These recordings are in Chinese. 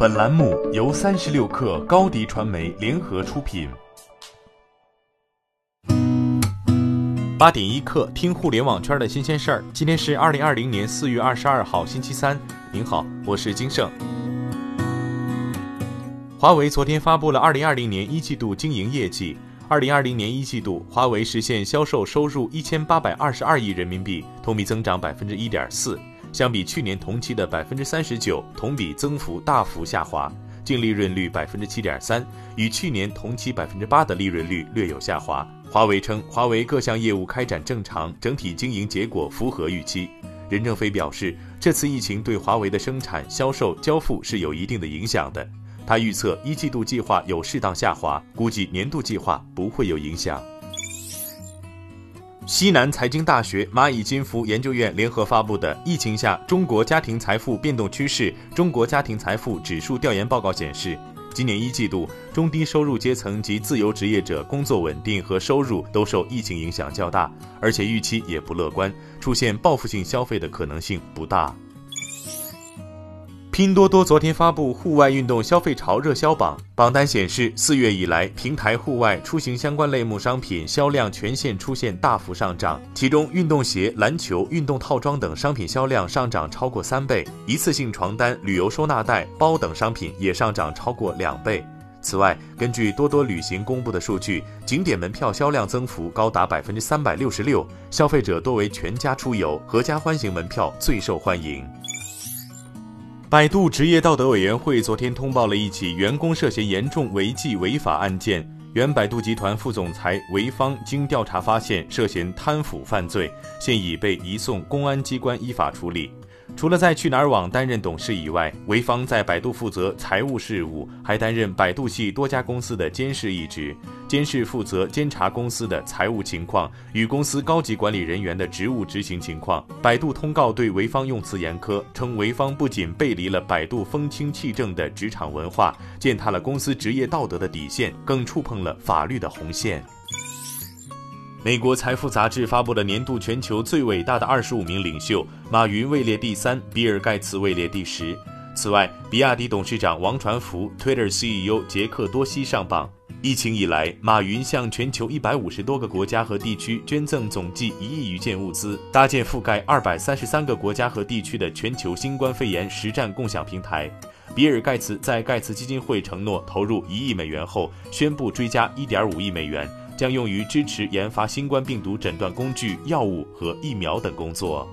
本栏目由三十六氪高低传媒联合出品。八点一刻，听互联网圈的新鲜事儿。今天是二零二零年四月二十二号，星期三。您好，我是金盛。华为昨天发布了二零二零年一季度经营业绩。二零二零年一季度，华为实现销售收入一千八百二十二亿人民币，同比增长百分之一点四。相比去年同期的百分之三十九，同比增幅大幅下滑，净利润率百分之七点三，与去年同期百分之八的利润率略有下滑。华为称，华为各项业务开展正常，整体经营结果符合预期。任正非表示，这次疫情对华为的生产、销售、交付是有一定的影响的。他预测一季度计划有适当下滑，估计年度计划不会有影响。西南财经大学、蚂蚁金服研究院联合发布的《疫情下中国家庭财富变动趋势——中国家庭财富指数调研报告》显示，今年一季度中低收入阶层及自由职业者工作稳定和收入都受疫情影响较大，而且预期也不乐观，出现报复性消费的可能性不大。拼多多昨天发布户外运动消费潮热销榜，榜单显示，四月以来，平台户外出行相关类目商品销量全线出现大幅上涨，其中运动鞋、篮球、运动套装等商品销量上涨超过三倍，一次性床单、旅游收纳袋、包等商品也上涨超过两倍。此外，根据多多旅行公布的数据，景点门票销量增幅高达百分之三百六十六，消费者多为全家出游，合家欢型门票最受欢迎。百度职业道德委员会昨天通报了一起员工涉嫌严重违纪违法案件，原百度集团副总裁韦方经调查发现涉嫌贪腐犯罪，现已被移送公安机关依法处理。除了在去哪儿网担任董事以外，韦方在百度负责财务事务，还担任百度系多家公司的监事一职，监事负责监察公司的财务情况与公司高级管理人员的职务执行情况。百度通告对韦方用词严苛，称韦方不仅背离了百度风清气正的职场文化，践踏了公司职业道德的底线，更触碰了法律的红线。美国财富杂志发布了年度全球最伟大的二十五名领袖，马云位列第三，比尔盖茨位列第十。此外，比亚迪董事长王传福、Twitter CEO 杰克多西上榜。疫情以来，马云向全球一百五十多个国家和地区捐赠总计一亿余件物资，搭建覆盖二百三十三个国家和地区的全球新冠肺炎实战共享平台。比尔盖茨在盖茨基金会承诺投入一亿美元后，宣布追加一点五亿美元。将用于支持研发新冠病毒诊断工具、药物和疫苗等工作。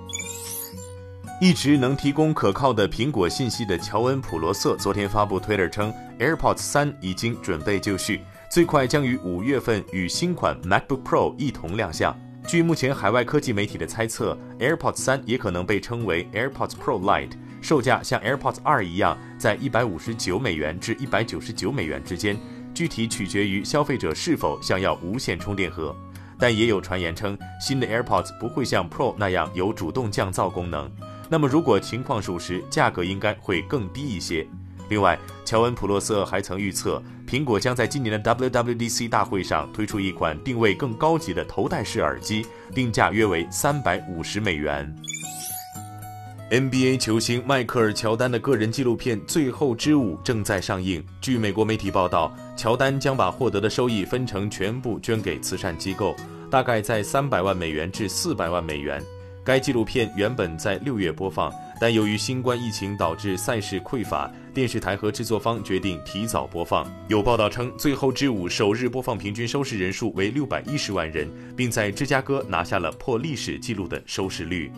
一直能提供可靠的苹果信息的乔恩·普罗瑟昨天发布 Twitter 称，AirPods 三已经准备就绪，最快将于五月份与新款 MacBook Pro 一同亮相。据目前海外科技媒体的猜测，AirPods 三也可能被称为 AirPods Pro Lite，售价像 AirPods 二一样，在一百五十九美元至一百九十九美元之间。具体取决于消费者是否想要无线充电盒，但也有传言称新的 AirPods 不会像 Pro 那样有主动降噪功能。那么如果情况属实，价格应该会更低一些。另外，乔恩·普洛瑟还曾预测，苹果将在今年的 WWDC 大会上推出一款定位更高级的头戴式耳机，定价约为三百五十美元。NBA 球星迈克尔·乔丹的个人纪录片《最后之舞》正在上映。据美国媒体报道，乔丹将把获得的收益分成全部捐给慈善机构，大概在三百万美元至四百万美元。该纪录片原本在六月播放，但由于新冠疫情导致赛事匮乏，电视台和制作方决定提早播放。有报道称，《最后之舞》首日播放平均收视人数为六百一十万人，并在芝加哥拿下了破历史纪录的收视率。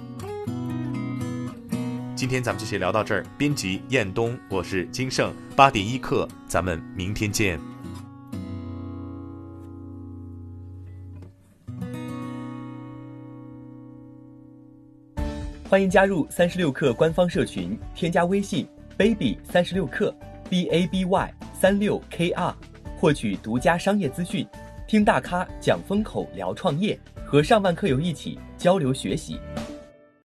今天咱们就先聊到这儿。编辑：彦东，我是金盛。八点一刻，咱们明天见。欢迎加入三十六氪官方社群，添加微信 baby 三十六氪 b a b y 三六 k r，获取独家商业资讯，听大咖讲风口，聊创业，和上万课友一起交流学习。